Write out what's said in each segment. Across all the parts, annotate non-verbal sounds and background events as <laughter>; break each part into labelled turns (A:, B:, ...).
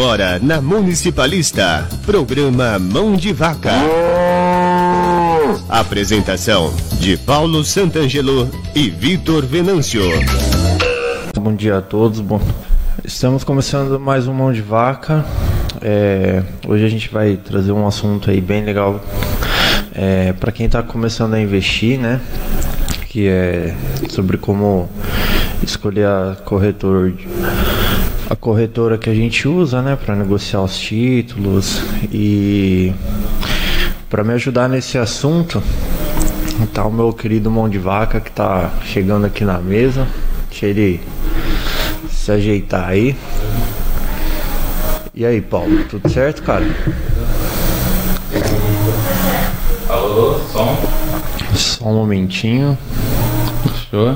A: agora na Municipalista, programa Mão de Vaca. Apresentação de Paulo Santangelo e Vitor Venâncio.
B: Bom dia a todos. Bom, estamos começando mais um Mão de Vaca. É, hoje a gente vai trazer um assunto aí bem legal é, para quem está começando a investir, né? Que é sobre como escolher a corretor corretora que a gente usa, né, para negociar os títulos e para me ajudar nesse assunto tá o meu querido mão de vaca que tá chegando aqui na mesa. Deixa ele se ajeitar aí. E aí, Paulo, tudo certo, cara?
C: Alô, som.
B: Só um momentinho.
C: Show.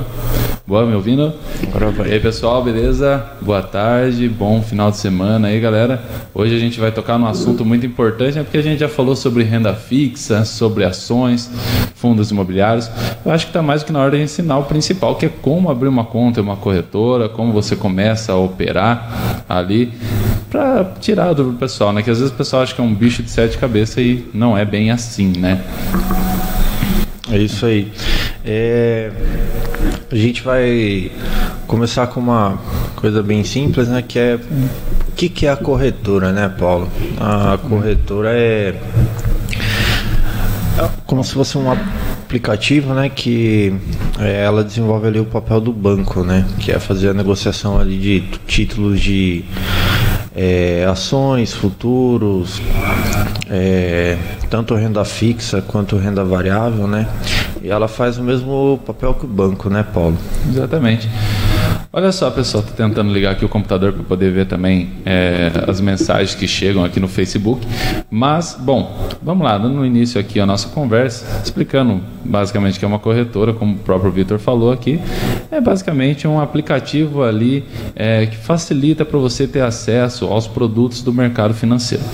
C: Boa, me ouvindo?
B: Agora vai.
C: E aí, pessoal, beleza? Boa tarde, bom final de semana aí, galera. Hoje a gente vai tocar num assunto muito importante, né? Porque a gente já falou sobre renda fixa, sobre ações, fundos imobiliários. Eu acho que está mais do que na hora de ensinar o principal, que é como abrir uma conta em uma corretora, como você começa a operar ali para tirar a dúvida do pessoal, né? Que às vezes o pessoal acha que é um bicho de sete cabeças e não é bem assim, né?
B: É isso aí. É, a gente vai começar com uma coisa bem simples, né? Que é o que, que é a corretora, né, Paulo? A corretora é como se fosse um aplicativo, né, que é, ela desenvolve ali o papel do banco, né, que é fazer a negociação ali de títulos de é, ações, futuros, é, tanto renda fixa quanto renda variável, né, e ela faz o mesmo papel que o banco, né, Paulo?
C: Exatamente. Olha só, pessoal, tô tentando ligar aqui o computador para poder ver também é, as mensagens que chegam aqui no Facebook. Mas, bom, vamos lá, dando início aqui a nossa conversa, explicando basicamente que é uma corretora, como o próprio Vitor falou aqui, é basicamente um aplicativo ali é, que facilita para você ter acesso aos produtos do mercado financeiro.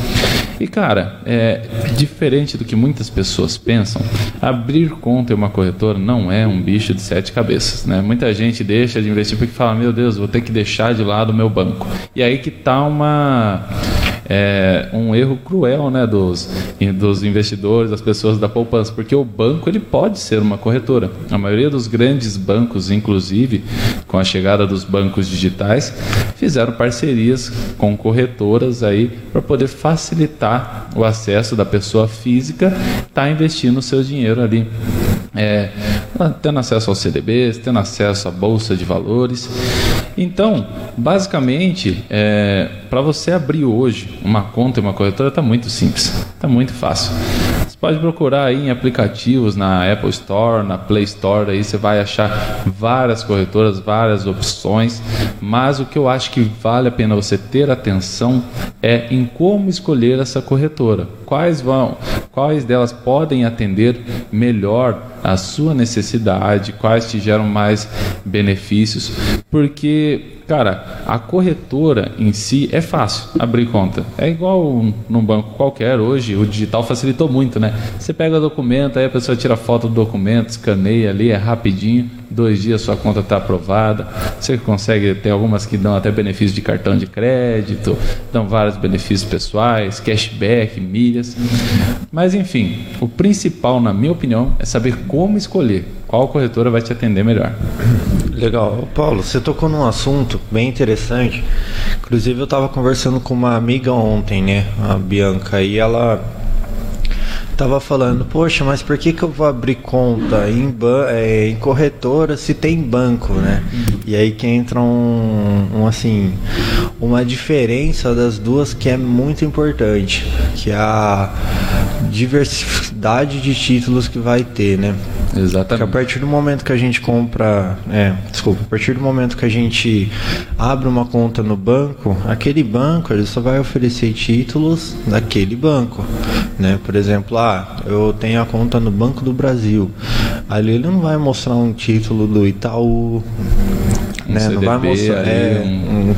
C: E cara, é diferente do que muitas pessoas pensam, abrir conta em uma corretora não é um bicho de sete cabeças, né? Muita gente deixa de investir porque fala, meu Deus, vou ter que deixar de lado o meu banco. E aí que tá uma é, um erro cruel né, dos, dos investidores, das pessoas da poupança, porque o banco ele pode ser uma corretora. A maioria dos grandes bancos, inclusive, com a chegada dos bancos digitais, fizeram parcerias com corretoras aí para poder facilitar o acesso da pessoa física estar tá investindo o seu dinheiro ali. É, tendo acesso aos CDBs, tendo acesso à bolsa de valores. Então, basicamente, é, para você abrir hoje uma conta em uma corretora está muito simples, está muito fácil. Pode procurar aí em aplicativos na Apple Store, na Play Store, aí você vai achar várias corretoras, várias opções, mas o que eu acho que vale a pena você ter atenção é em como escolher essa corretora. Quais vão, quais delas podem atender melhor a sua necessidade, quais te geram mais benefícios, porque Cara, a corretora em si é fácil abrir conta. É igual num banco qualquer hoje, o digital facilitou muito, né? Você pega o documento, aí a pessoa tira foto do documento, escaneia ali, é rapidinho, dois dias sua conta está aprovada. Você consegue ter algumas que dão até benefício de cartão de crédito, dão vários benefícios pessoais, cashback, milhas. Mas enfim, o principal, na minha opinião, é saber como escolher qual corretora vai te atender melhor.
B: Legal. Paulo, você tocou num assunto bem interessante. Inclusive eu estava conversando com uma amiga ontem, né? A Bianca, e ela tava falando, poxa, mas por que, que eu vou abrir conta em, é, em corretora se tem banco, né? E aí que entra um, um, assim, uma diferença das duas que é muito importante, que é a diversidade de títulos que vai ter, né?
C: Exatamente.
B: Porque a partir do momento que a gente compra, é, desculpa, a partir do momento que a gente abre uma conta no banco, aquele banco ele só vai oferecer títulos daquele banco, né? Por exemplo, ah, eu tenho a conta no Banco do Brasil. Ali ele não vai mostrar um título do Itaú,
C: um
B: né?
C: CDB,
B: não vai mostrar
C: ali,
B: é,
C: um...
B: um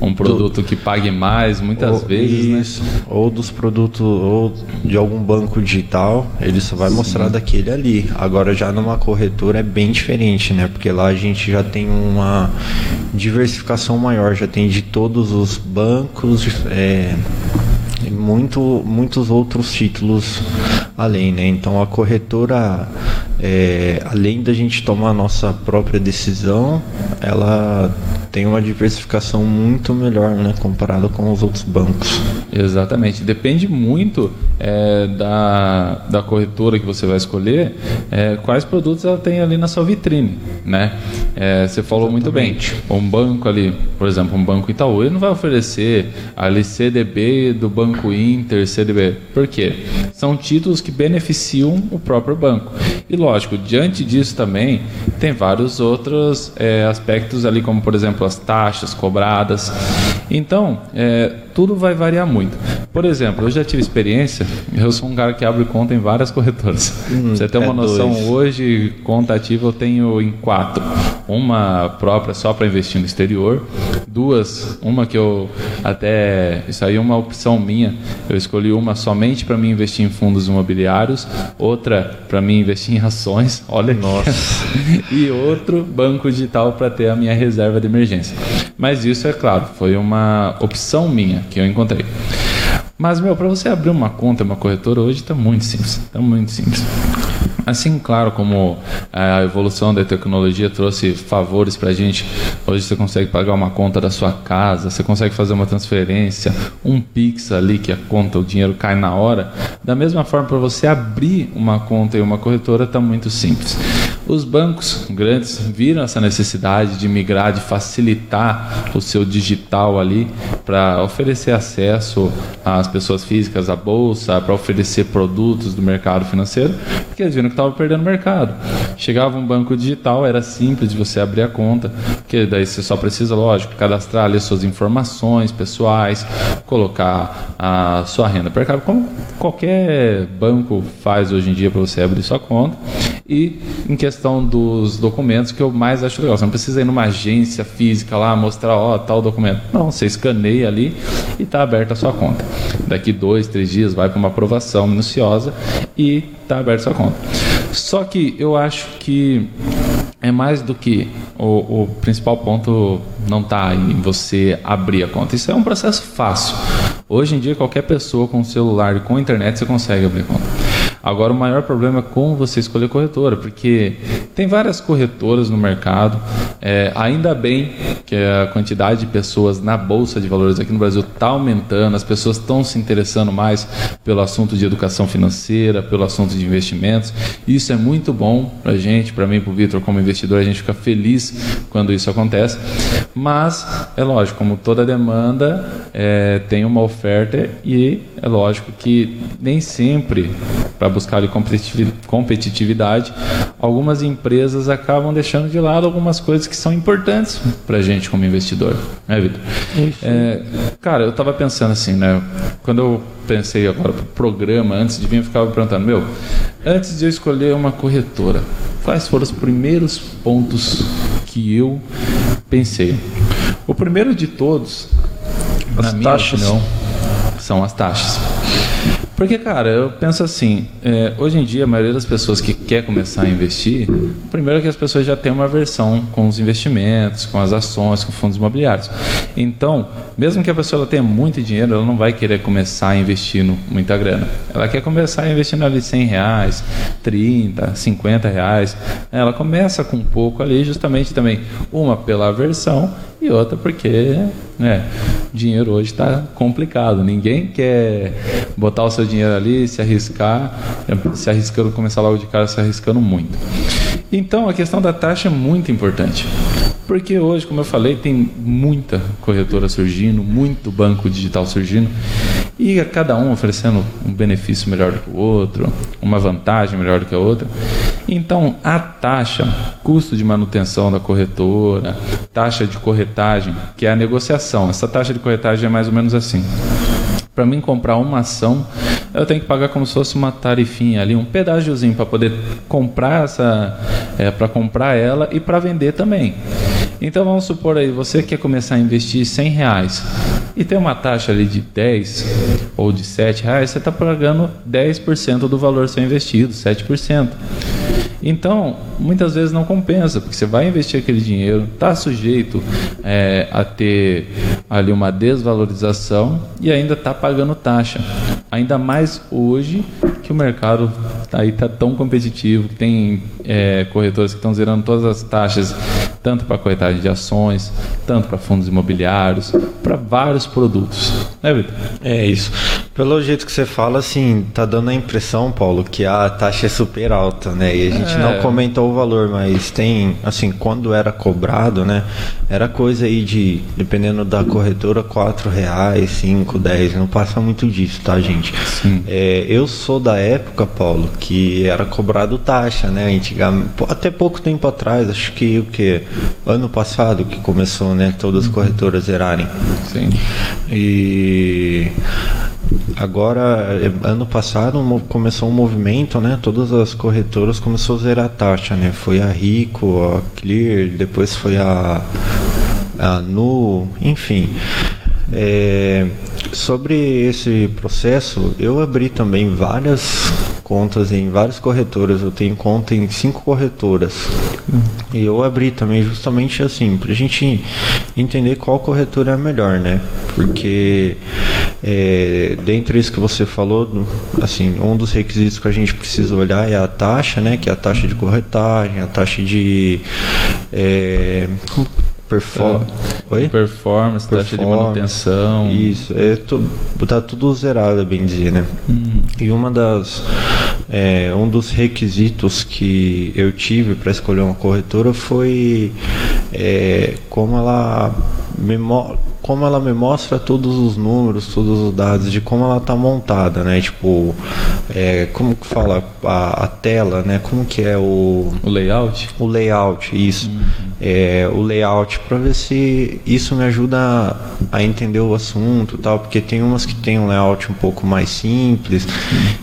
C: um produto do, que pague mais, muitas
B: ou,
C: vezes, né? isso, né?
B: Ou dos produtos, ou de algum banco digital, ele só vai Sim. mostrar daquele ali. Agora já numa corretora é bem diferente, né? Porque lá a gente já tem uma diversificação maior, já tem de todos os bancos, é, muito, muitos outros títulos além, né? Então a corretora, é, além da gente tomar a nossa própria decisão, ela tem uma diversificação muito melhor, né, comparado com os outros bancos.
C: Exatamente. Depende muito é, da, da corretora que você vai escolher, é, quais produtos ela tem ali na sua vitrine, né? É, você falou Exatamente. muito bem. Um banco ali, por exemplo, um banco Itaú, ele não vai oferecer ali CDB do Banco Inter, CDB. Por quê? São títulos que beneficiam o próprio banco. E lógico, diante disso também tem vários outros é, aspectos ali, como por exemplo as taxas cobradas. Então, é, tudo vai variar muito. Por exemplo, eu já tive experiência, eu sou um cara que abre conta em várias corretoras. Hum, você tem uma é noção, dois. hoje, conta ativa eu tenho em quatro. Uma própria só para investir no exterior, duas, uma que eu até. Isso aí é uma opção minha. Eu escolhi uma somente para mim investir em fundos imobiliários, outra para mim investir em ações, olha Nossa. <laughs> e outro banco digital para ter a minha reserva de emergência. Mas isso, é claro, foi uma opção minha que eu encontrei. Mas, meu, para você abrir uma conta, uma corretora, hoje está muito simples. Está muito simples. Assim, claro, como a evolução da tecnologia trouxe favores para a gente, hoje você consegue pagar uma conta da sua casa, você consegue fazer uma transferência, um Pix ali que a conta, o dinheiro cai na hora. Da mesma forma, para você abrir uma conta em uma corretora, está muito simples. Os bancos grandes viram essa necessidade de migrar, de facilitar o seu digital ali para oferecer acesso às pessoas físicas à bolsa, para oferecer produtos do mercado financeiro, porque eles viram que estavam perdendo mercado. Chegava um banco digital, era simples de você abrir a conta, porque daí você só precisa, lógico, cadastrar ali as suas informações pessoais, colocar a sua renda per capita, como qualquer banco faz hoje em dia para você abrir sua conta. E em questão dos documentos, que eu mais acho legal, você não precisa ir numa agência física lá mostrar, ó, tal documento. Não, você escaneia ali e está aberta a sua conta. Daqui dois, três dias vai para uma aprovação minuciosa e está aberta a sua conta. Só que eu acho que é mais do que o, o principal ponto não está em você abrir a conta. Isso é um processo fácil. Hoje em dia, qualquer pessoa com celular e com internet você consegue abrir conta. Agora, o maior problema é como você escolher corretora, porque tem várias corretoras no mercado. É, ainda bem que a quantidade de pessoas na bolsa de valores aqui no Brasil está aumentando, as pessoas estão se interessando mais pelo assunto de educação financeira, pelo assunto de investimentos. Isso é muito bom para a gente, para mim, para o Vitor, como investidor, a gente fica feliz quando isso acontece. Mas é lógico, como toda demanda é, tem uma oferta e é lógico que nem sempre para buscar competitividade, algumas empresas acabam deixando de lado algumas coisas que são importantes para a gente como investidor, né, Vitor? É, cara, eu estava pensando assim, né? Quando eu pensei agora para o programa, antes de vir, eu ficava perguntando, meu, antes de eu escolher uma corretora, quais foram os primeiros pontos que eu pensei? O primeiro de todos, as na taxas. minha opinião, são as taxas. Porque, cara, eu penso assim, é, hoje em dia a maioria das pessoas que quer começar a investir, primeiro que as pessoas já têm uma versão com os investimentos, com as ações, com fundos imobiliários. Então, mesmo que a pessoa tenha muito dinheiro, ela não vai querer começar a investir no, muita grana. Ela quer começar a investir ali 100 reais, 30, 50 reais. Ela começa com pouco ali, justamente também uma pela aversão e outra porque né, dinheiro hoje está complicado. Ninguém quer botar o seu dinheiro ali, se arriscar, se arriscando, começar logo de cara se arriscando muito. Então a questão da taxa é muito importante. Porque hoje, como eu falei, tem muita corretora surgindo, muito banco digital surgindo, e a cada um oferecendo um benefício melhor do que o outro, uma vantagem melhor do que a outra. Então, a taxa, custo de manutenção da corretora, taxa de corretagem, que é a negociação, essa taxa de corretagem é mais ou menos assim. Para mim comprar uma ação, eu tenho que pagar como se fosse uma tarifinha ali, um pedágiozinho para poder comprar essa, é, para comprar ela e para vender também. Então vamos supor aí, você quer começar a investir 100 reais e tem uma taxa ali de 10 ou de 7 reais, você está pagando 10% do valor seu investido, 7%. Então, muitas vezes não compensa, porque você vai investir aquele dinheiro, está sujeito é, a ter ali uma desvalorização e ainda está pagando taxa. Ainda mais hoje que o mercado tá aí está tão competitivo, que tem é, corretoras que estão zerando todas as taxas, tanto para corretagem de ações, tanto para fundos imobiliários, para vários produtos. Né, Vitor?
B: É isso. Pelo jeito que você fala, assim, tá dando a impressão, Paulo, que a taxa é super alta, né? E a gente é. não comentou o valor, mas tem, assim, quando era cobrado, né? Era coisa aí de, dependendo da corretora, quatro reais, cinco, dez, não passa muito disso, tá, gente? Sim. É, eu sou da época, Paulo, que era cobrado taxa, né? Antigamente, até pouco tempo atrás, acho que o que? Ano passado que começou, né? Todas as uhum. corretoras zerarem.
C: Sim.
B: E Agora, ano passado começou um movimento, né? Todas as corretoras começou a zerar a taxa, né? Foi a Rico, a Clear, depois foi a, a Nu, enfim. É, sobre esse processo, eu abri também várias contas em várias corretoras. Eu tenho conta em cinco corretoras. E eu abri também justamente assim, para a gente entender qual corretora é a melhor, né? Porque é, dentre isso que você falou, assim, um dos requisitos que a gente precisa olhar é a taxa, né? Que é a taxa de corretagem, a taxa de. É,
C: Perform... Oi? Performance, taxa de manutenção.
B: Isso, é tu, tá tudo zerado, bem dizer, né? Uhum. E uma das é, um dos requisitos que eu tive para escolher uma corretora foi é, como ela me como ela me mostra todos os números, todos os dados de como ela está montada, né? Tipo, é, como que fala a, a, tela, né? Como que é o
C: o layout?
B: O layout, isso. Uhum. É, o layout para ver se isso me ajuda a, a, entender o assunto, tal, porque tem umas que tem um layout um pouco mais simples.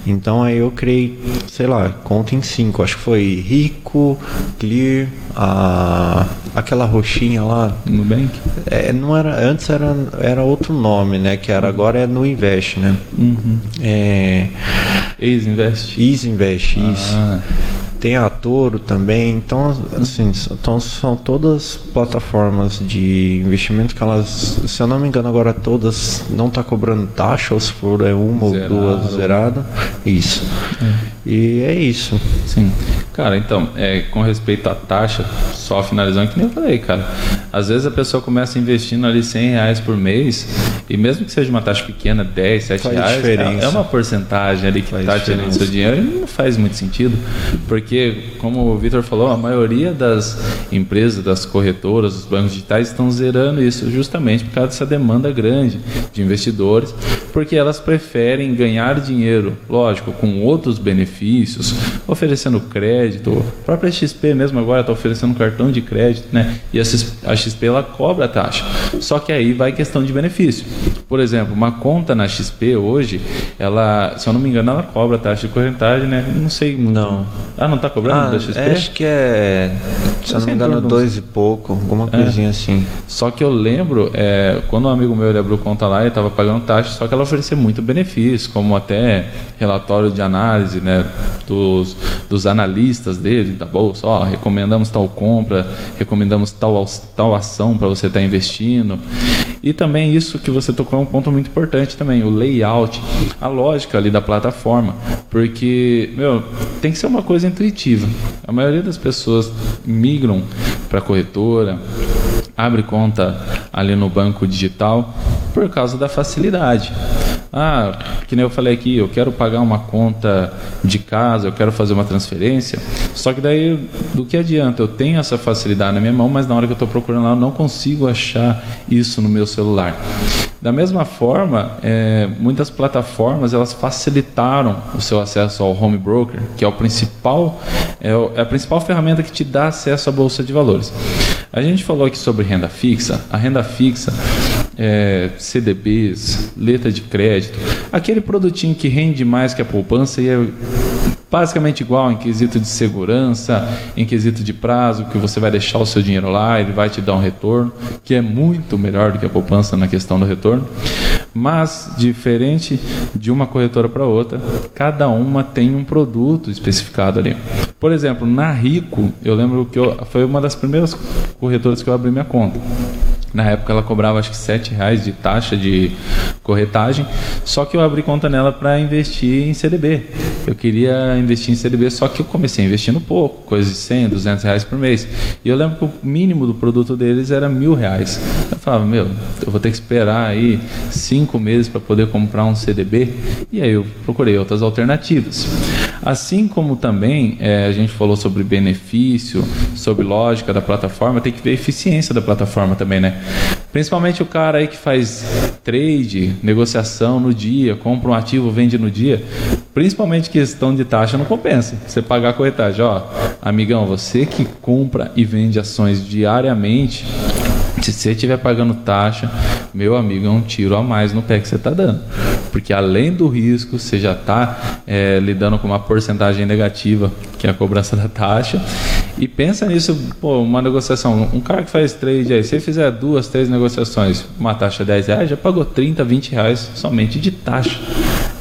B: Então aí eu criei, sei lá, conta em cinco, acho que foi rico, clear, a aquela roxinha lá.
C: Nubank?
B: É, não era, antes era, era outro nome, né? Que era agora é no Invest, né?
C: Uhum.
B: É,
C: Easy Invest.
B: Easy Invest, ah. isso tem a Toro também, então assim, então, são todas plataformas de investimento que elas, se eu não me engano agora todas não tá cobrando taxa, ou se for é uma Zerado. ou duas zerada, isso. É. E é isso.
C: Sim. Cara, então, é, com respeito à taxa, só finalizando, que nem eu falei, cara. Às vezes a pessoa começa investindo ali 100 reais por mês, e mesmo que seja uma taxa pequena, 10, 7 faz reais, diferença. é uma porcentagem ali que está tirando seu dinheiro e não faz muito sentido. Porque, como o Vitor falou, a maioria das empresas, das corretoras, dos bancos digitais estão zerando isso justamente por causa dessa demanda grande de investidores, porque elas preferem ganhar dinheiro, lógico, com outros benefícios, oferecendo crédito. A própria XP mesmo agora está oferecendo cartão de crédito, né? E a XP ela cobra a taxa. Só que aí vai questão de benefício. Por exemplo, uma conta na XP hoje, ela, se eu não me engano, ela cobra a taxa de correntagem, né? Não sei.
B: Não.
C: Ah, não está cobrando ah, da XP?
B: É, acho que é, se eu não me engano, dois e pouco, alguma é. coisinha é. assim.
C: Só que eu lembro, é, quando um amigo meu ele abriu conta lá, ele estava pagando taxa, só que ela oferecia muito benefício, como até relatório de análise, né? Dos, dos analistas listas dele da bolsa, ó, recomendamos tal compra, recomendamos tal, tal ação para você estar tá investindo. E também isso que você tocou é um ponto muito importante também, o layout, a lógica ali da plataforma, porque, meu, tem que ser uma coisa intuitiva. A maioria das pessoas migram para corretora, abre conta ali no banco digital por causa da facilidade. Ah, que nem eu falei aqui, eu quero pagar uma conta de casa, eu quero fazer uma transferência. Só que daí, do que adianta? Eu tenho essa facilidade na minha mão, mas na hora que eu estou procurando lá, eu não consigo achar isso no meu celular. Da mesma forma, é, muitas plataformas elas facilitaram o seu acesso ao home broker, que é o principal é, é a principal ferramenta que te dá acesso à bolsa de valores. A gente falou aqui sobre renda fixa. A renda fixa, é, CDBs, letra de crédito, aquele produtinho que rende mais que a poupança e é basicamente igual em quesito de segurança, em quesito de prazo, que você vai deixar o seu dinheiro lá, ele vai te dar um retorno, que é muito melhor do que a poupança na questão do retorno. Mas, diferente de uma corretora para outra, cada uma tem um produto especificado ali. Por exemplo, na Rico, eu lembro que eu, foi uma das primeiras corretoras que eu abri minha conta. Na época ela cobrava acho que sete reais de taxa de corretagem, só que eu abri conta nela para investir em CDB. Eu queria investir em CDB, só que eu comecei investindo pouco, coisa de 100, 200 reais por mês. E eu lembro que o mínimo do produto deles era mil reais. Eu falava, meu, eu vou ter que esperar aí cinco meses para poder comprar um CDB. E aí eu procurei outras alternativas. Assim como também é, a gente falou sobre benefício, sobre lógica da plataforma, tem que ver a eficiência da plataforma também, né? Principalmente o cara aí que faz trade, negociação no dia, compra um ativo, vende no dia. Principalmente questão de taxa não compensa. Você pagar a corretagem, ó, amigão, você que compra e vende ações diariamente, se você estiver pagando taxa, meu amigo, é um tiro a mais no pé que você está dando. Porque além do risco, você já está é, lidando com uma porcentagem negativa, que é a cobrança da taxa. E pensa nisso, pô, uma negociação. Um cara que faz trade aí, se ele fizer duas, três negociações, uma taxa de 10 reais, já pagou 30, 20 reais somente de taxa.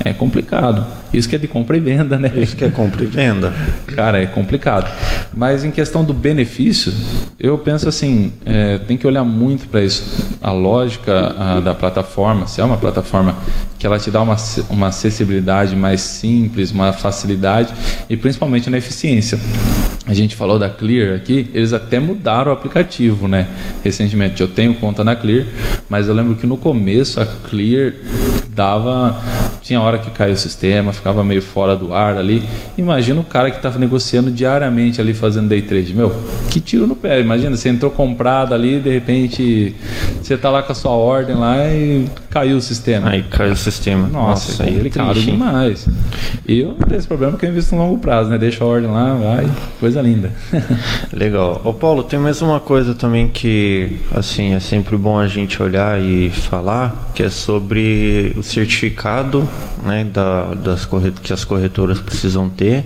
C: É complicado. Isso que é de compra e venda, né?
B: Isso que é compra e venda.
C: Cara, é complicado. Mas em questão do benefício, eu penso assim, é, tem que olhar muito para isso. A lógica a, da plataforma, se é uma plataforma que ela te dá uma, uma acessibilidade mais simples, uma facilidade e principalmente na eficiência. A gente falou da Clear aqui, eles até mudaram o aplicativo, né? Recentemente, eu tenho conta na Clear, mas eu lembro que no começo a Clear dava tinha hora que caiu o sistema, ficava meio fora do ar ali. Imagina o cara que estava negociando diariamente ali fazendo day trade. Meu, que tiro no pé. Imagina, você entrou comprado ali, de repente você tá lá com a sua ordem lá e caiu o sistema.
B: Aí caiu o sistema.
C: Nossa, Nossa aí é triste, demais. E eu não tenho esse problema porque eu invisto no longo prazo, né? Deixa a ordem lá, vai, coisa linda. <laughs>
B: Legal. Ô Paulo, tem mais uma coisa também que, assim, é sempre bom a gente olhar e falar, que é sobre o certificado né, da, das que as corretoras precisam ter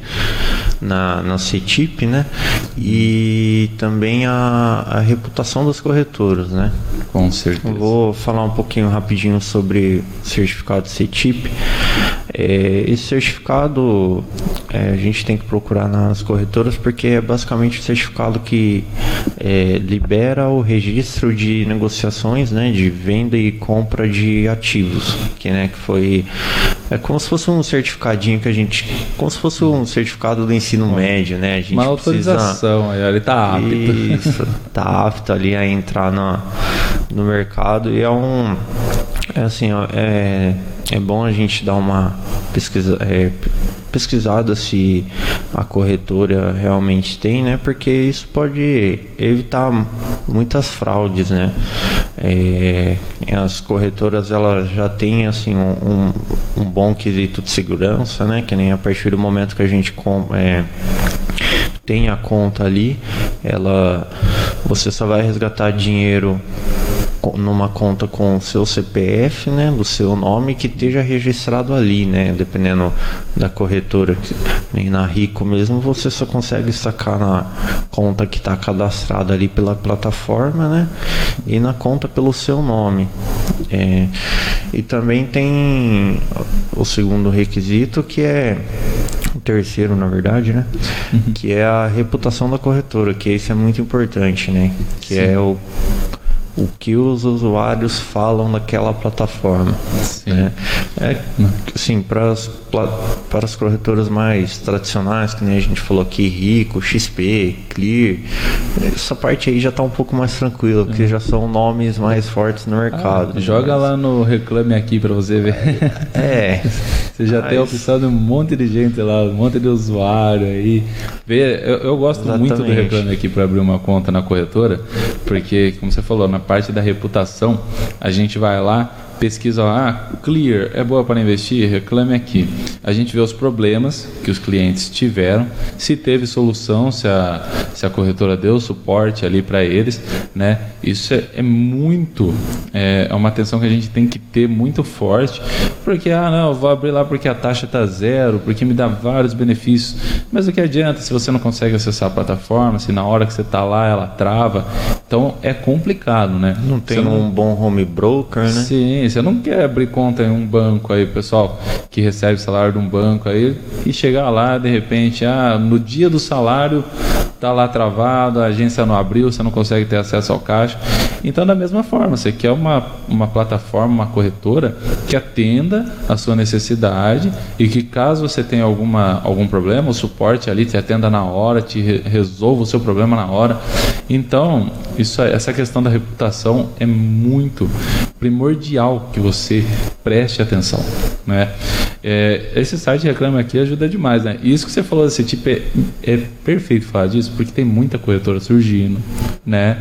B: na, na CETIP, né? E também a, a reputação das corretoras, né?
C: Com certeza.
B: vou falar um pouquinho rapidinho sobre certificado CETIP. É, esse certificado é, a gente tem que procurar nas corretoras porque é basicamente o certificado que é, libera o registro de negociações, né, de venda e compra de ativos, que, né, que foi é como se fosse um certificadinho que a gente, como se fosse um certificado do ensino médio, né? A gente
C: Uma autorização, precisa, ele está apto.
B: Isso, tá apto ali a entrar no, no mercado e é um é assim, ó, é, é bom a gente dar uma pesquisa, é, pesquisada se a corretora realmente tem, né? Porque isso pode evitar muitas fraudes, né? É, as corretoras elas já têm assim um, um, bom quesito de segurança, né? Que nem a partir do momento que a gente é, tem a conta ali, ela você só vai resgatar dinheiro numa conta com o seu CPF, né, do seu nome que esteja registrado ali, né, dependendo da corretora. Nem na Rico mesmo você só consegue sacar na conta que está cadastrada ali pela plataforma, né, e na conta pelo seu nome. É, e também tem o segundo requisito que é o terceiro, na verdade, né? Uhum. Que é a reputação da corretora, que isso é muito importante, né? Que é Sim. é o o que os usuários falam daquela plataforma. Né? É, assim, para as, para as corretoras mais tradicionais, que nem a gente falou aqui, Rico, XP, Clear, essa parte aí já está um pouco mais tranquila, porque já são nomes mais fortes no mercado.
C: Ah, joga lá no Reclame Aqui para você ver.
B: É. <laughs>
C: você já mas... tem a opção de um monte de gente lá, um monte de usuário aí. Vê, eu, eu gosto Exatamente. muito do Reclame Aqui para abrir uma conta na corretora, porque, como você falou, na parte da reputação, a gente vai lá pesquisa lá, ah, Clear é boa para investir? Reclame aqui. A gente vê os problemas que os clientes tiveram, se teve solução, se a, se a corretora deu suporte ali para eles, né? Isso é, é muito, é, é, uma atenção que a gente tem que ter muito forte, porque, ah, não, eu vou abrir lá porque a taxa está zero, porque me dá vários benefícios, mas o que adianta se você não consegue acessar a plataforma, se na hora que você está lá ela trava, então é complicado, né?
B: Não tem não, um bom home broker, né?
C: Sim, você não quer abrir conta em um banco aí, pessoal, que recebe salário de um banco aí e chegar lá de repente, ah, no dia do salário tá lá travado, a agência não abriu, você não consegue ter acesso ao caixa. Então, da mesma forma, você quer uma, uma plataforma, uma corretora que atenda a sua necessidade e que caso você tenha alguma, algum problema, o suporte ali te atenda na hora, te re resolva o seu problema na hora. Então, isso, essa questão da reputação é muito primordial que você preste atenção, né? É, esse site Reclame Aqui ajuda demais, né? Isso que você falou desse tipo é, é perfeito falar disso, porque tem muita corretora surgindo, né?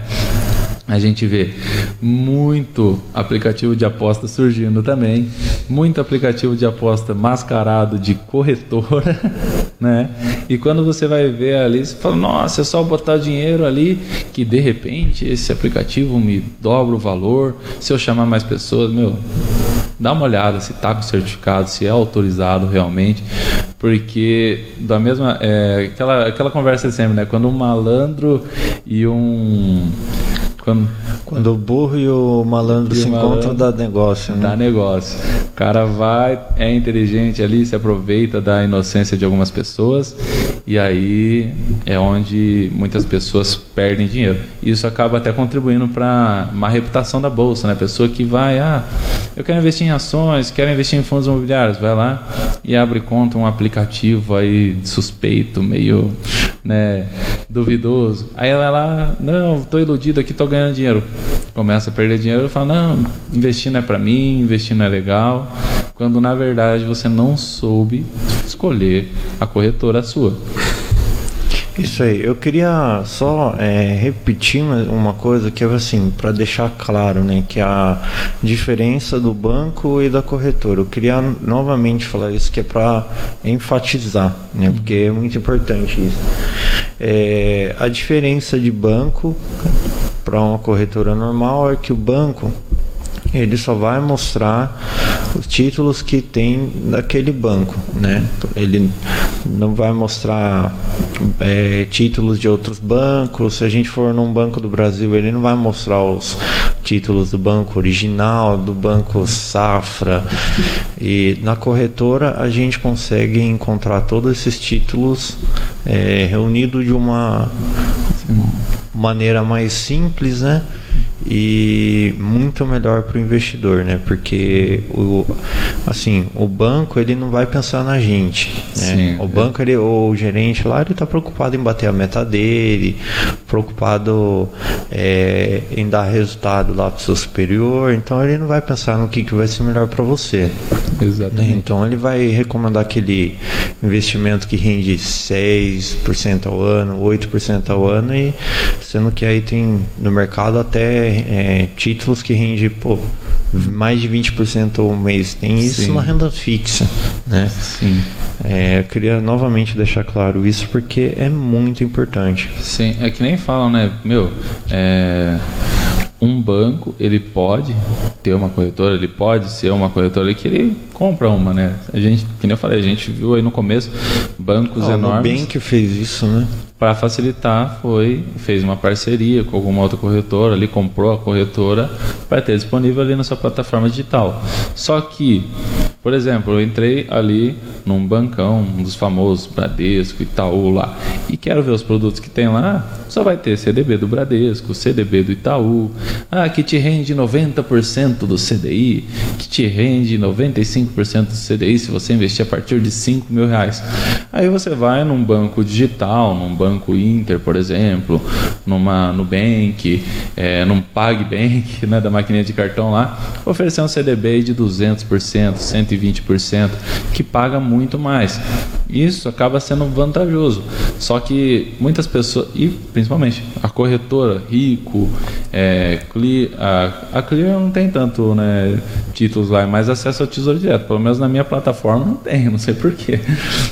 C: A gente vê muito aplicativo de aposta surgindo também, muito aplicativo de aposta mascarado de corretora, <laughs> né? E quando você vai ver ali, você fala: "Nossa, é só botar dinheiro ali que de repente esse aplicativo me dobra o valor, se eu chamar mais pessoas, meu, dá uma olhada se está com certificado, se é autorizado realmente, porque da mesma é, aquela aquela conversa sempre, né? Quando um malandro e um
B: quando, quando o burro e o malandro e se encontram, dá negócio. Né?
C: Dá negócio. O cara vai, é inteligente ali, se aproveita da inocência de algumas pessoas e aí é onde muitas pessoas perdem dinheiro. Isso acaba até contribuindo para uma reputação da bolsa, né? Pessoa que vai, ah, eu quero investir em ações, quero investir em fundos imobiliários, vai lá e abre conta um aplicativo aí suspeito, meio né, duvidoso. Aí ela lá, não, estou iludido aqui, estou ganhando dinheiro. Começa a perder dinheiro fala, não, investir não é para mim, investir não é legal. Quando na verdade você não soube escolher a corretora sua.
B: Isso aí, eu queria só é, repetir uma coisa que é assim, para deixar claro, né, que a diferença do banco e da corretora. Eu queria novamente falar isso, que é para enfatizar, né, porque é muito importante isso. É, a diferença de banco para uma corretora normal é que o banco ele só vai mostrar os títulos que tem daquele banco, né? Ele não vai mostrar é, títulos de outros bancos. Se a gente for num banco do Brasil, ele não vai mostrar os títulos do banco original, do banco Safra. E na corretora a gente consegue encontrar todos esses títulos é, reunidos de uma maneira mais simples, né? E muito melhor para o investidor, né? Porque o, assim, o banco ele não vai pensar na gente, né? Sim, o banco ele, o gerente lá ele está preocupado em bater a meta dele, preocupado é, em dar resultado lá para o seu superior, então ele não vai pensar no que, que vai ser melhor para você. Exatamente. Né? Então ele vai recomendar aquele investimento que rende 6% ao ano, 8% ao ano e sendo que aí tem no mercado até é, títulos que rende pô, mais de 20% ao mês. Tem isso Sim. na renda fixa, né? Sim. É, eu queria novamente deixar claro isso porque é muito importante.
C: Sim, é que nem falam, né? Meu, é um banco ele pode ter uma corretora, ele pode ser uma corretora que ele compra uma, né? A gente, que nem eu falei, a gente viu aí no começo bancos ah, enormes.
B: O que fez isso, né?
C: Para facilitar, foi fez uma parceria com alguma outra corretora, ali comprou a corretora para ter disponível ali na sua plataforma digital. Só que por exemplo, eu entrei ali num bancão, um dos famosos Bradesco, Itaú lá, e quero ver os produtos que tem lá, só vai ter CDB do Bradesco, CDB do Itaú, ah, que te rende 90% do CDI, que te rende 95% do CDI se você investir a partir de 5 mil reais. Aí você vai num banco digital, num banco Inter, por exemplo, numa Nubank, é, num PagBank, <laughs> né, da maquininha de cartão lá, oferecer um CDB de 200%, 120%, 120%, que paga muito mais. Isso acaba sendo vantajoso. Só que muitas pessoas, e principalmente a corretora, Rico, é, Clear, a, a Clear não tem tanto né, títulos lá, é mais acesso ao tesouro direto. Pelo menos na minha plataforma não tem, <laughs> não sei porquê.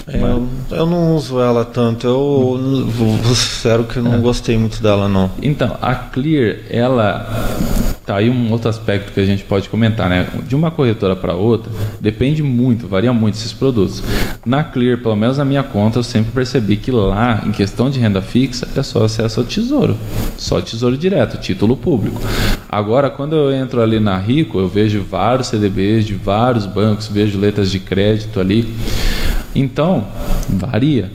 B: É, eu, eu, não uso ela tanto, eu vou sincero que não é. gostei muito dela não.
C: Então, a Clear, ela Tá aí um outro aspecto que a gente pode comentar, né? De uma corretora para outra, depende muito, varia muito esses produtos. Na Clear, pelo menos na minha conta, eu sempre percebi que lá, em questão de renda fixa, é só acesso ao tesouro. Só tesouro direto, título público. Agora, quando eu entro ali na Rico, eu vejo vários CDBs de vários bancos, vejo letras de crédito ali. Então, varia.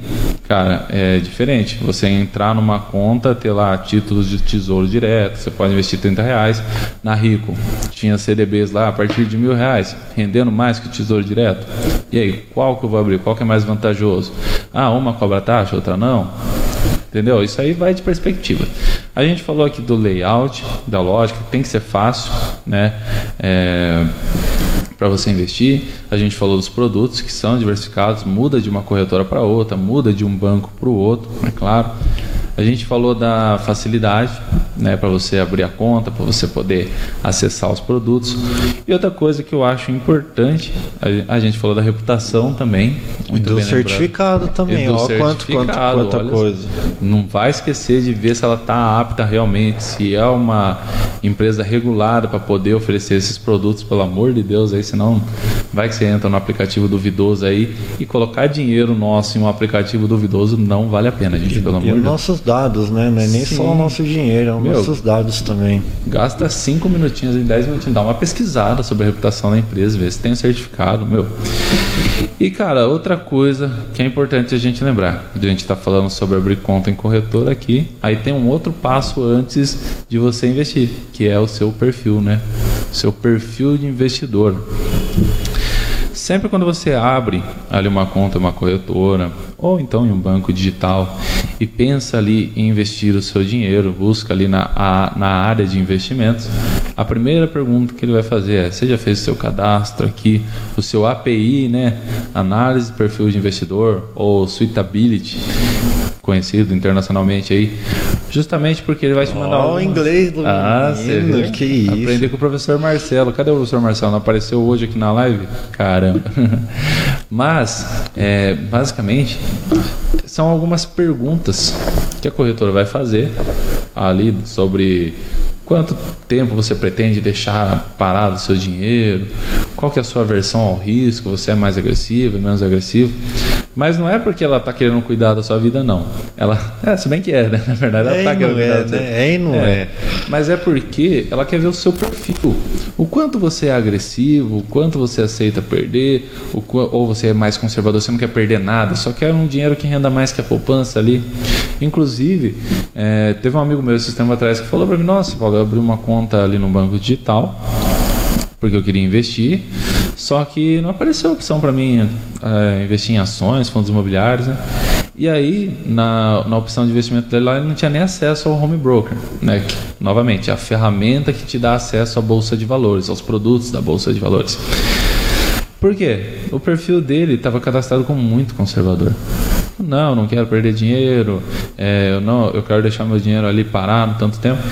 C: Cara, é diferente. Você entrar numa conta, ter lá títulos de tesouro direto, você pode investir 30 reais. Na Rico, tinha CDBs lá a partir de mil reais, rendendo mais que tesouro direto. E aí, qual que eu vou abrir? Qual que é mais vantajoso? Ah, uma cobra taxa, outra não? Entendeu? Isso aí vai de perspectiva. A gente falou aqui do layout, da lógica, tem que ser fácil, né? É para você investir. A gente falou dos produtos que são diversificados, muda de uma corretora para outra, muda de um banco para o outro, é claro. A gente falou da facilidade, né, para você abrir a conta, para você poder acessar os produtos. E outra coisa que eu acho importante, a gente falou da reputação também.
B: Muito do certificado também, ó, quanto, quanto, quanta olha, coisa.
C: Não vai esquecer de ver se ela está apta realmente, se é uma empresa regulada para poder oferecer esses produtos, pelo amor de Deus, aí senão vai que você entra no aplicativo duvidoso aí e colocar dinheiro nosso em um aplicativo duvidoso não vale a pena, gente, pelo amor de Deus
B: dados, né? Não é nem Sim. só o nosso dinheiro, é os nossos dados também.
C: Gasta 5 minutinhos em 10 minutinhos, dá uma pesquisada sobre a reputação da empresa, vê se tem um certificado, meu. E cara, outra coisa que é importante a gente lembrar, a gente está falando sobre abrir conta em corretora aqui, aí tem um outro passo antes de você investir, que é o seu perfil, né? Seu perfil de investidor. Sempre quando você abre ali uma conta, uma corretora, ou então em um banco digital, e pensa ali em investir o seu dinheiro, busca ali na, a, na área de investimentos, a primeira pergunta que ele vai fazer é: você já fez o seu cadastro aqui, o seu API, né? Análise perfil de investidor, ou Suitability, conhecido internacionalmente aí, justamente porque ele vai te mandar
B: oh,
C: um
B: inglês do
C: ah, menino, que isso. Aprendi com o professor Marcelo. Cadê o professor Marcelo? Não apareceu hoje aqui na live? Caramba. <laughs> Mas, é, basicamente, são algumas perguntas que a corretora vai fazer ali sobre quanto tempo você pretende deixar parado o seu dinheiro, qual que é a sua aversão ao risco, você é mais agressivo, menos agressivo. Mas não é porque ela está querendo cuidar da sua vida, não. Ela, <laughs> é, se bem que é, né? Na verdade, ela está
B: é
C: querendo
B: cuidar é, né? É e não é. é.
C: Mas é porque ela quer ver o seu perfil. O quanto você é agressivo, o quanto você aceita perder, o, ou você é mais conservador, você não quer perder nada, só quer um dinheiro que renda mais que a poupança ali. Inclusive, é, teve um amigo meu esse tempo atrás que falou para mim: Nossa, Paulo, eu abri uma conta ali no banco digital porque eu queria investir. Só que não apareceu opção para mim é, investir em ações, fundos imobiliários, né? E aí, na, na opção de investimento dele lá, ele não tinha nem acesso ao home broker, né? Que, novamente, a ferramenta que te dá acesso à bolsa de valores, aos produtos da bolsa de valores. Por quê? O perfil dele estava cadastrado como muito conservador. Não, não quero perder dinheiro, é, eu não, eu quero deixar meu dinheiro ali parado tanto tempo.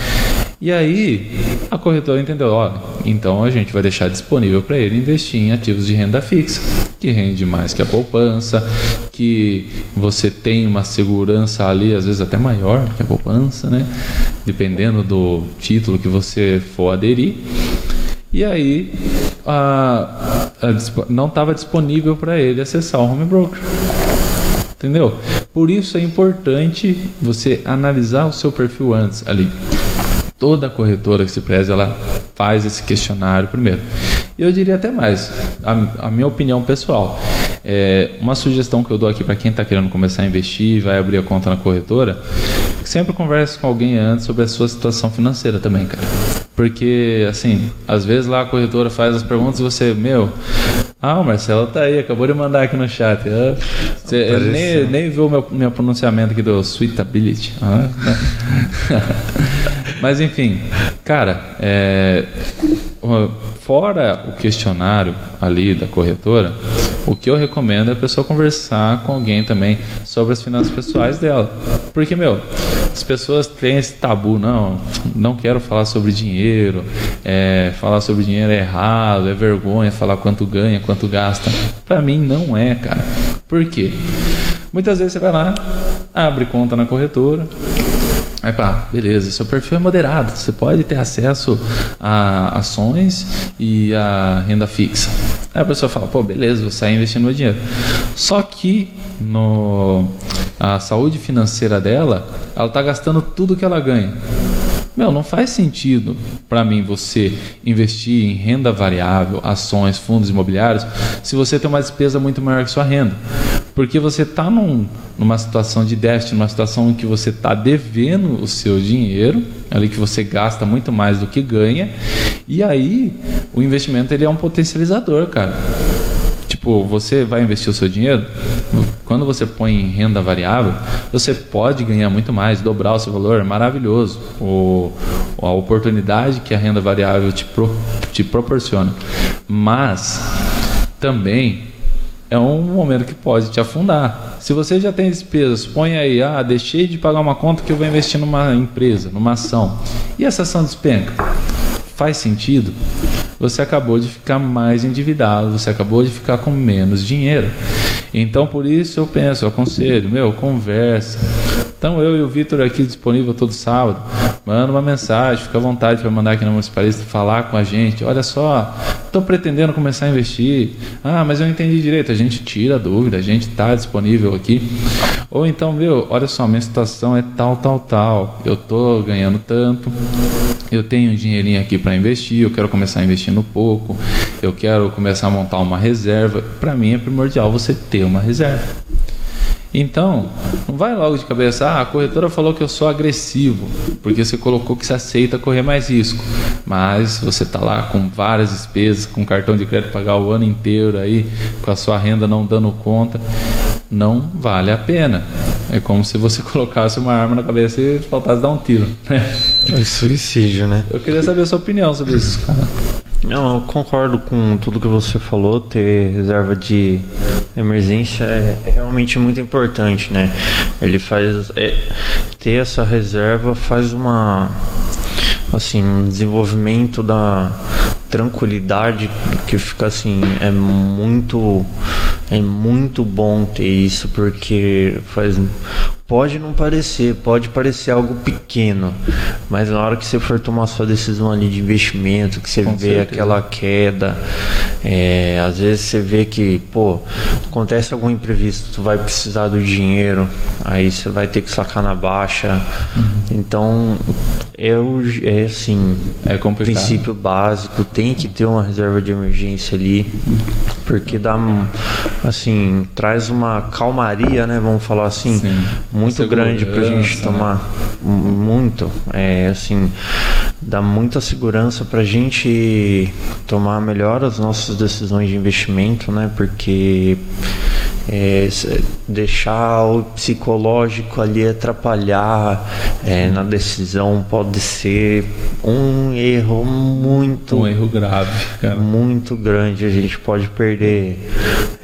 C: E aí a corretora entendeu, ó, então a gente vai deixar disponível para ele investir em ativos de renda fixa, que rende mais que a poupança, que você tem uma segurança ali, às vezes até maior que a poupança, né? Dependendo do título que você for aderir. E aí a, a, não estava disponível para ele acessar o home broker. Entendeu? Por isso é importante você analisar o seu perfil antes ali toda corretora que se preze ela faz esse questionário primeiro. E eu diria até mais, a, a minha opinião pessoal, é, uma sugestão que eu dou aqui para quem está querendo começar a investir, vai abrir a conta na corretora, sempre converse com alguém antes sobre a sua situação financeira também, cara. Porque, assim, às vezes lá a corretora faz as perguntas e você, meu, ah, o Marcelo tá aí, acabou de mandar aqui no chat. Ah, você, nem, nem viu o meu, meu pronunciamento aqui do Suitability. Ah, né? <laughs> Mas enfim, cara, é, fora o questionário ali da corretora, o que eu recomendo é a pessoa conversar com alguém também sobre as finanças pessoais dela. Porque, meu, as pessoas têm esse tabu, não, não quero falar sobre dinheiro, é, falar sobre dinheiro é errado, é vergonha falar quanto ganha, quanto gasta. Para mim não é, cara. Por quê? Muitas vezes você vai lá, abre conta na corretora, Aí pá, beleza, seu perfil é moderado, você pode ter acesso a ações e a renda fixa. Aí a pessoa fala, pô, beleza, vou sair investindo meu dinheiro. Só que no, a saúde financeira dela, ela está gastando tudo que ela ganha. Meu, não faz sentido para mim você investir em renda variável, ações, fundos imobiliários, se você tem uma despesa muito maior que sua renda. Porque você está num, numa situação de déficit, numa situação em que você está devendo o seu dinheiro, ali que você gasta muito mais do que ganha, e aí o investimento ele é um potencializador, cara. Tipo, você vai investir o seu dinheiro, quando você põe em renda variável, você pode ganhar muito mais, dobrar o seu valor, é maravilhoso. O, a oportunidade que a renda variável te, pro, te proporciona. Mas também é um momento que pode te afundar. Se você já tem despesas, põe aí, ah, deixei de pagar uma conta que eu vou investir numa empresa, numa ação. E essa ação despenca? Faz sentido? Você acabou de ficar mais endividado, você acabou de ficar com menos dinheiro. Então por isso eu penso, eu aconselho, meu, conversa. Então eu e o Vitor aqui disponível todo sábado, manda uma mensagem, fica à vontade para mandar aqui na municipalista falar com a gente. Olha só, estou pretendendo começar a investir. Ah, mas eu entendi direito. A gente tira a dúvida, a gente está disponível aqui. Ou então, meu, olha só, minha situação é tal, tal, tal. Eu estou ganhando tanto. Eu tenho um dinheirinho aqui para investir. Eu quero começar investindo pouco. Eu quero começar a montar uma reserva. Para mim é primordial você ter uma reserva. Então, não vai logo de cabeça, ah, a corretora falou que eu sou agressivo, porque você colocou que você aceita correr mais risco. Mas você está lá com várias despesas, com cartão de crédito pagar o ano inteiro aí, com a sua renda não dando conta, não vale a pena. É como se você <laughs> colocasse uma arma na cabeça e faltasse dar um tiro. Né?
B: É suicídio, né?
C: Eu queria saber a sua opinião sobre isso, cara.
B: Não, eu concordo com tudo que você falou. Ter reserva de emergência é, é realmente muito importante, né? Ele faz é, ter essa reserva faz uma assim um desenvolvimento da tranquilidade que fica assim é muito é muito bom ter isso porque faz Pode não parecer, pode parecer algo pequeno, mas na hora que você for tomar sua decisão ali de investimento, que você Com vê certeza. aquela queda, é, às vezes você vê que, pô, acontece algum imprevisto, tu vai precisar do dinheiro, aí você vai ter que sacar na baixa. Uhum. Então, eu, é assim, é complicado. princípio básico, tem que ter uma reserva de emergência ali, porque dá, assim, traz uma calmaria, né, vamos falar assim, Sim muito grande para a gente tomar. Muito. É assim, dá muita segurança para a gente tomar melhor as nossas decisões de investimento, né? Porque é, deixar o psicológico ali atrapalhar é, na decisão pode ser um erro muito
C: um erro grave cara.
B: muito grande a gente pode perder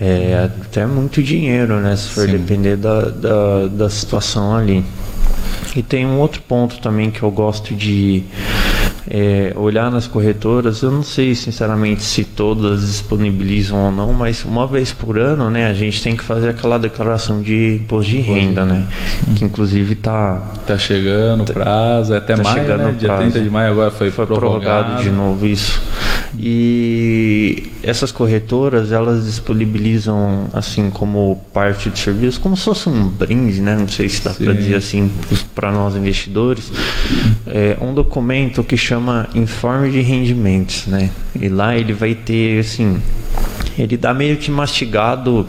B: é, até muito dinheiro né se for Sim. depender da, da, da situação ali e tem um outro ponto também que eu gosto de é, olhar nas corretoras, eu não sei sinceramente se todas disponibilizam ou não, mas uma vez por ano, né, a gente tem que fazer aquela declaração de imposto de renda, né? Que inclusive tá
C: tá chegando o tá prazo, é até tá maio, né? Dia 30 de maio agora foi, foi prorrogado. prorrogado
B: de novo isso. E essas corretoras, elas disponibilizam assim como parte do serviço, como se fosse um brinde, né? Não sei se dá para dizer assim para nós investidores, é um documento que chama informe de rendimentos, né? E lá ele vai ter assim ele dá meio que mastigado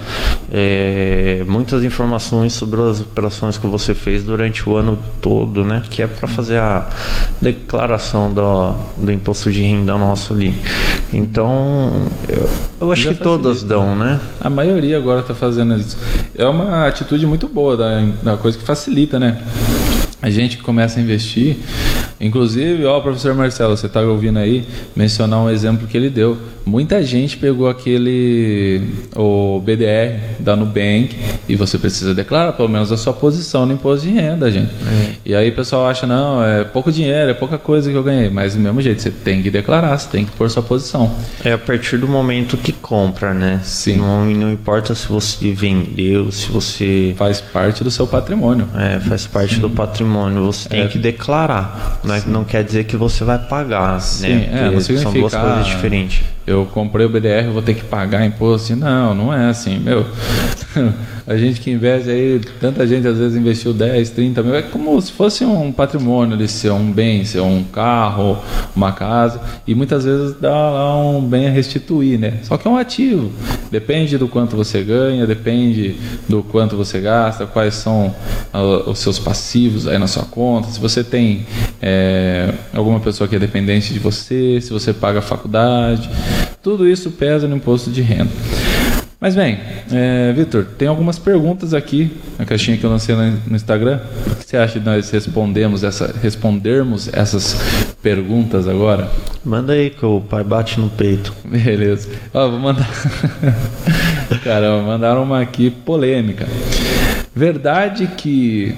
B: é, muitas informações sobre as operações que você fez durante o ano todo, né? Que é para fazer a declaração do, do imposto de renda nosso ali. Então, eu, eu acho Já que facilita. todas dão, né?
C: A maioria agora está fazendo isso. É uma atitude muito boa da, da coisa que facilita, né? a gente que começa a investir, Inclusive, ó, professor Marcelo, você está ouvindo aí mencionar um exemplo que ele deu. Muita gente pegou aquele o BDR da Nubank e você precisa declarar pelo menos a sua posição no imposto de renda, gente. É. E aí o pessoal acha, não, é pouco dinheiro, é pouca coisa que eu ganhei. Mas do mesmo jeito, você tem que declarar, você tem que pôr sua posição.
B: É a partir do momento que compra, né?
C: Sim.
B: Não, não importa se você vendeu, se você.
C: Faz parte do seu patrimônio.
B: É, faz parte Sim. do patrimônio. Você tem é. que declarar. Não, é, não quer dizer que você vai pagar,
C: Sim.
B: né?
C: É, não significa... São duas coisas diferentes eu comprei o BDR, vou ter que pagar imposto. Não, não é assim, meu. <laughs> a gente que investe aí, tanta gente às vezes investiu 10, 30 mil, é como se fosse um patrimônio ali, ser um bem, ser um carro, uma casa, e muitas vezes dá lá um bem a restituir, né? Só que é um ativo. Depende do quanto você ganha, depende do quanto você gasta, quais são uh, os seus passivos aí na sua conta, se você tem é, alguma pessoa que é dependente de você, se você paga faculdade. Tudo isso pesa no imposto de renda. Mas bem, é, Vitor, tem algumas perguntas aqui na caixinha que eu lancei no Instagram. O que você acha de nós respondemos essa, respondermos essas perguntas agora?
B: Manda aí que o pai bate no peito.
C: Beleza. Ó, vou mandar. <laughs> Caramba, mandaram uma aqui polêmica. Verdade que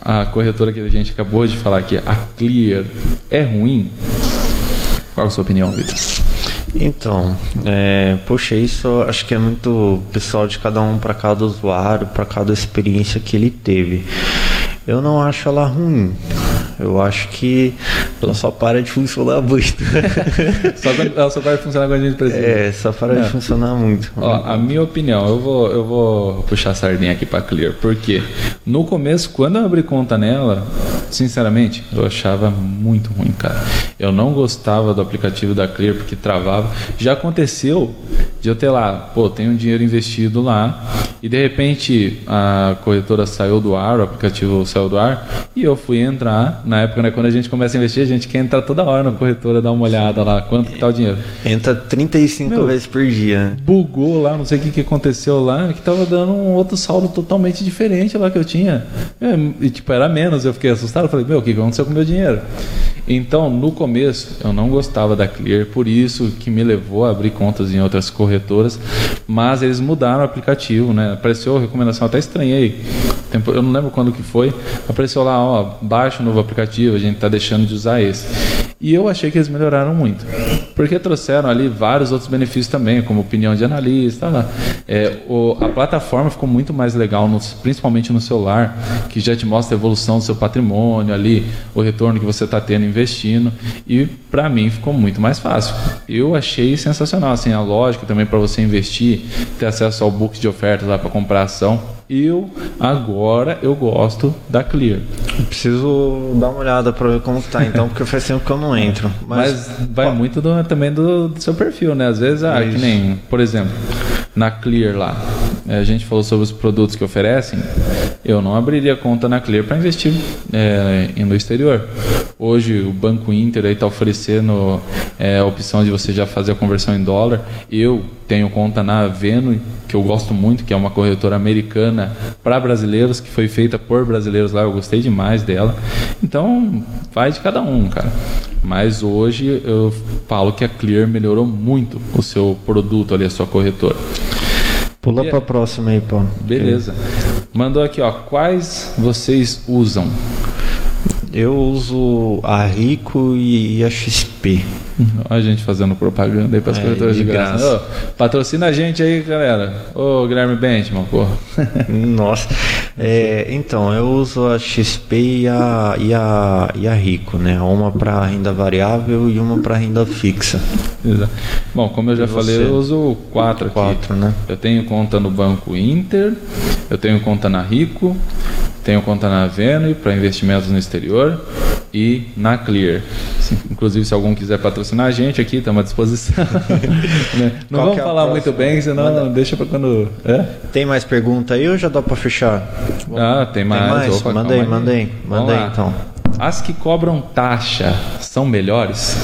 C: a corretora que a gente acabou de falar aqui, a Clear, é ruim? Qual a sua opinião, Vitor?
B: Então, é, poxa, isso acho que é muito pessoal de cada um para cada usuário, para cada experiência que ele teve. Eu não acho ela ruim. Eu acho que ela só para de funcionar muito. <laughs>
C: só ela só para de funcionar quando a gente precisa.
B: É, só para de funcionar muito.
C: Ó, a minha opinião, eu vou, eu vou puxar a sardinha aqui para Clear, porque no começo, quando eu abri conta nela, sinceramente, eu achava muito ruim, cara. Eu não gostava do aplicativo da Clear porque travava. Já aconteceu de eu ter lá, pô, tenho um dinheiro investido lá e de repente a corretora saiu do ar, o aplicativo saiu do ar e eu fui entrar na época, né, quando a gente começa a investir, a gente quer entrar toda hora na corretora, dar uma olhada lá, quanto que tá o dinheiro.
B: Entra 35 Meu, vezes por dia.
C: Bugou lá, não sei o que, que aconteceu lá, que tava dando um outro saldo totalmente diferente lá que eu tinha. É, e tipo, era menos, eu fiquei assustado, falei, meu, o que aconteceu com o meu dinheiro? Então, no começo, eu não gostava da Clear, por isso que me levou a abrir contas em outras corretoras, mas eles mudaram o aplicativo, né? Apareceu a recomendação, até estranhei, eu não lembro quando que foi, apareceu lá, ó, baixa o novo aplicativo, a gente está deixando de usar esse. E eu achei que eles melhoraram muito, porque trouxeram ali vários outros benefícios também, como opinião de analista, lá. É, o, a plataforma ficou muito mais legal, principalmente no celular, que já te mostra a evolução do seu patrimônio ali, o retorno que você está tendo investindo, e para mim ficou muito mais fácil. Eu achei sensacional, assim, a lógica também para você investir, ter acesso ao book de ofertas lá para comprar ação eu agora eu gosto da Clear.
B: Eu preciso dar uma olhada para ver como tá, então, <laughs> porque faz tempo que eu não entro.
C: Mas, Mas vai muito do, também do, do, seu perfil, né? Às vezes, ah, que nem, por exemplo, na Clear lá, a gente falou sobre os produtos que oferecem. Eu não abriria conta na Clear para investir é, no exterior. Hoje o Banco Inter está oferecendo é, a opção de você já fazer a conversão em dólar. Eu tenho conta na Aveno, que eu gosto muito, que é uma corretora americana para brasileiros, que foi feita por brasileiros lá. Eu gostei demais dela. Então, vai de cada um, cara. Mas hoje eu falo que a Clear melhorou muito o seu produto ali, a sua corretora.
B: Pula para a próxima aí, pô.
C: Beleza. Mandou aqui, ó. Quais vocês usam?
B: Eu uso a Rico e a XP.
C: A gente fazendo propaganda aí para as é, corretoras de, de graça. graça. Patrocina a gente aí, galera. Ô, Guilherme Benchman, porra. <laughs>
B: Nossa. É, então, eu uso a XP e a, e a, e a Rico, né? Uma para renda variável e uma para renda fixa.
C: Exato. Bom, como eu já e falei, você? eu uso quatro aqui.
B: Quatro, né?
C: Eu tenho conta no Banco Inter, eu tenho conta na Rico, tenho conta na Venue para investimentos no exterior e na Clear. Inclusive, se algum quiser patrocinar a gente aqui, estamos à disposição. <laughs> Né? Não Qual vamos é falar muito bem, senão Manda... deixa para quando. É?
B: Tem mais pergunta aí ou já dá para fechar?
C: Ah, tem mais. Tem mais?
B: Opa, manda aí, manda aí. Manda aí, então.
C: As que cobram taxa são melhores?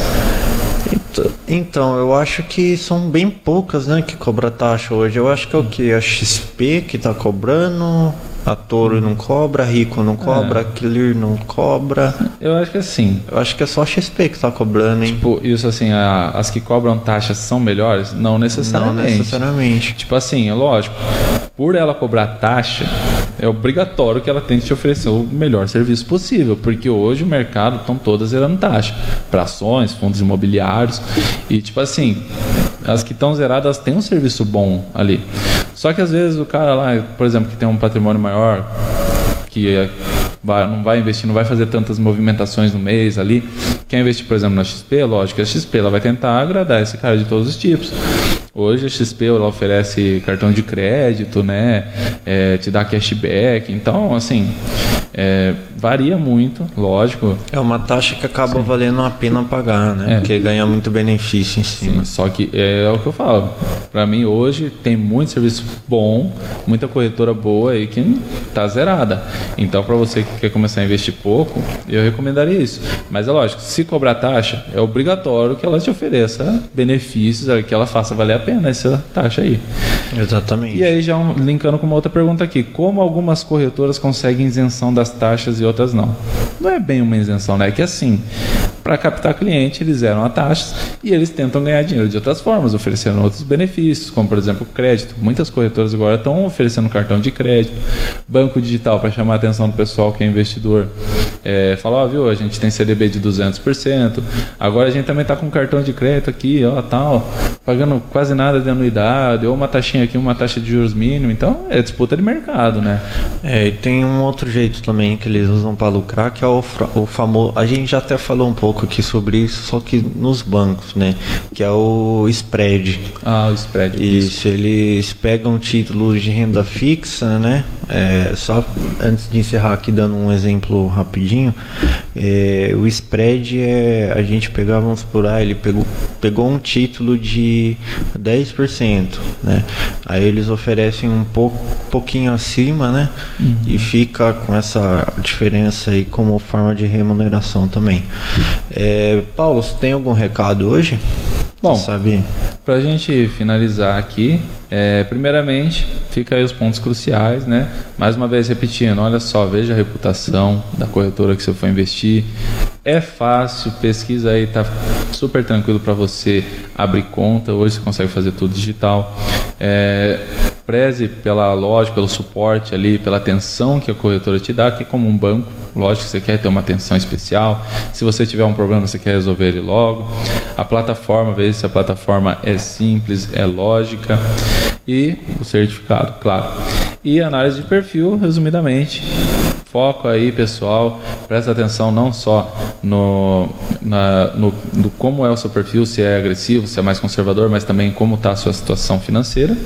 B: Então, eu acho que são bem poucas, né, que cobra taxa hoje. Eu acho que é o que? A XP que tá cobrando, a Toro não cobra, a Rico não cobra, a Clear não cobra.
C: Eu acho que assim,
B: Eu acho que é só a XP que tá cobrando, hein?
C: tipo, isso assim, a- as que cobram taxas são melhores? Não
B: não
C: necessariamente.
B: necessariamente.
C: Tipo assim, é lógico, por ela cobrar taxa, é obrigatório que ela tente te oferecer o melhor serviço possível, porque hoje o mercado estão todas zerando taxa para ações, fundos imobiliários e tipo assim, as que estão zeradas têm um serviço bom ali. Só que às vezes o cara lá, por exemplo, que tem um patrimônio maior, que é- vai- não vai investir, não vai fazer tantas movimentações no mês ali. Quer investir, por exemplo, na XP, lógico, a XP ela vai tentar agradar esse cara de todos os tipos. Hoje a XP ela oferece cartão de crédito, né? É, te dá cashback. Então, assim, é, varia muito, lógico.
B: É uma taxa que acaba valendo a pena pagar, né?
C: É.
B: Porque ganha muito benefício em cima.
C: Só que é, o que eu falo. Pra mim hoje tem muito serviço bom, muita corretora boa aí que tá zerada. Então para você que quer começar a investir pouco, eu recomendaria isso. Mas é lógico, se cobrar taxa, é obrigatório que ela te ofereça benefícios, é, que ela faça valer a pena essa taxa aí.
B: Exatamente.
C: E aí já um- linkando com uma outra pergunta aqui, como algumas corretoras conseguem isenção das taxas e outras não? Não é bem uma isenção, né? É que assim, para captar cliente, eles zeram a taxa e eles tentam ganhar dinheiro de outras formas, oferecendo outros benefícios, como por exemplo crédito. Muitas corretoras agora estão oferecendo cartão de crédito, banco digital para chamar a atenção do pessoal que é investidor. É, fala, ó, viu, a gente tem CDB de 200%, agora a gente também está com cartão de crédito aqui, ó, tal, pagando quase nada de anuidade, ou uma taxinha aqui, uma taxa de juros mínimo. Então, é disputa de mercado, né?
B: É, e tem um outro jeito também que eles usam para lucrar, que é o, o famoso. A gente já até falou um pouco aqui sobre isso, só que nos bancos, né? Que é o spread.
C: Ah, o spread.
B: Isso, eles pegam títulos de renda fixa, né? É, só antes de encerrar aqui dando um exemplo rapidinho, é, o spread é a gente pegava, vamos por aí, ele pegou, pegou um título de 10%, né? Aí eles oferecem um pouco, pouquinho acima, né? E fica com essa diferença aí como forma de remuneração também. É, Paulo, você tem algum recado hoje?
C: Bom,
B: Você sabe?
C: Para a gente finalizar aqui, é, primeiramente, fica aí os pontos cruciais, né? Mais uma vez repetindo, olha só, veja a reputação da corretora que você for investir. É fácil, pesquisa aí, tá super tranquilo para você abrir conta. Hoje você consegue fazer tudo digital. É, preze pela lógica, pelo suporte ali, pela atenção que a corretora te dá, que é como um banco. Lógico que você quer ter uma atenção especial. Se você tiver um problema, você quer resolver ele logo. A plataforma, veja se a plataforma é simples, é lógica. E o certificado, claro. E análise de perfil, resumidamente. Foco aí, pessoal. Presta atenção não só no, na- no, no como é o seu perfil, se é agressivo, se é mais conservador, mas também como está a sua situação financeira.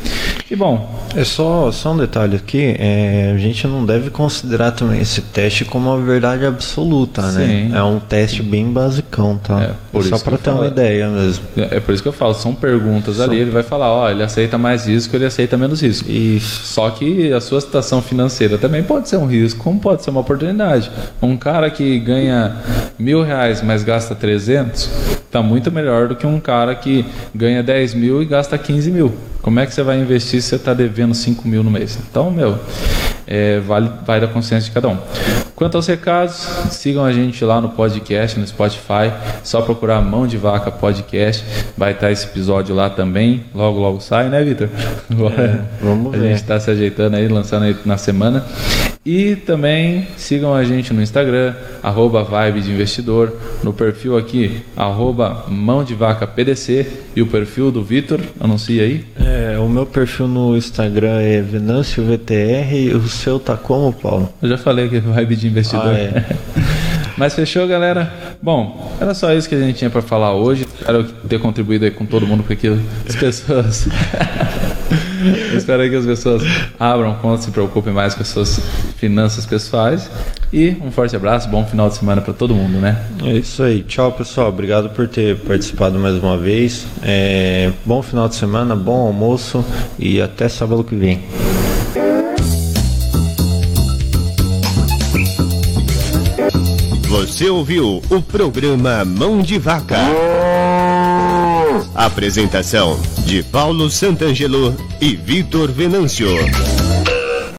C: E bom,
B: É só, só um detalhe aqui, é, a gente não deve considerar também esse teste como uma verdade absoluta,
C: Sim.
B: né? É um teste bem basicão, tá?
C: É, por
B: só para ter uma
C: falo.
B: ideia mesmo.
C: é por isso que eu falo, são perguntas ali, ele vai falar, ó, ele aceita mais risco, ele aceita menos risco.
B: Isso.
C: Só que a sua situação financeira também pode ser um risco, como pode ser uma oportunidade. Um cara que ganha mil reais, mas gasta 300, tá muito melhor do que um cara que ganha 10 mil e gasta 15 mil. Como é que você vai investir se você está devendo 5 mil no mês? Então, meu, é, vale, vai da consciência de cada um. Quanto aos recados, sigam a gente lá no podcast, no Spotify. Só procurar Mão de Vaca Podcast. Vai estar esse episódio lá também. Logo, logo sai, né, Vitor? Agora
B: vamos
C: a
B: ver.
C: gente está se ajeitando aí, lançando aí na semana. E também sigam a gente no Instagram, arroba Vibe de Investidor, no perfil aqui, arroba Mão de Vaca PDC e o perfil do Vitor, anuncia aí.
B: É, o meu perfil no Instagram é VenâncioVTR e o seu tá como, Paulo?
C: Eu já falei que é Vibe de Investidor.
B: Ah, é. <laughs>
C: Mas fechou, galera? Bom, era só isso que a gente tinha para falar hoje. Espero ter contribuído aí com todo mundo, porque as pessoas. <laughs> Espero aí que as pessoas abram conta, se preocupem mais com as suas finanças pessoais. E um forte abraço, bom final de semana para todo mundo, né?
B: É isso aí. Tchau, pessoal. Obrigado por ter participado mais uma vez. É, bom final de semana, bom almoço e até sábado que vem.
A: Você ouviu o programa Mão de Vaca. Apresentação de Paulo Santangelo e Vitor Venâncio.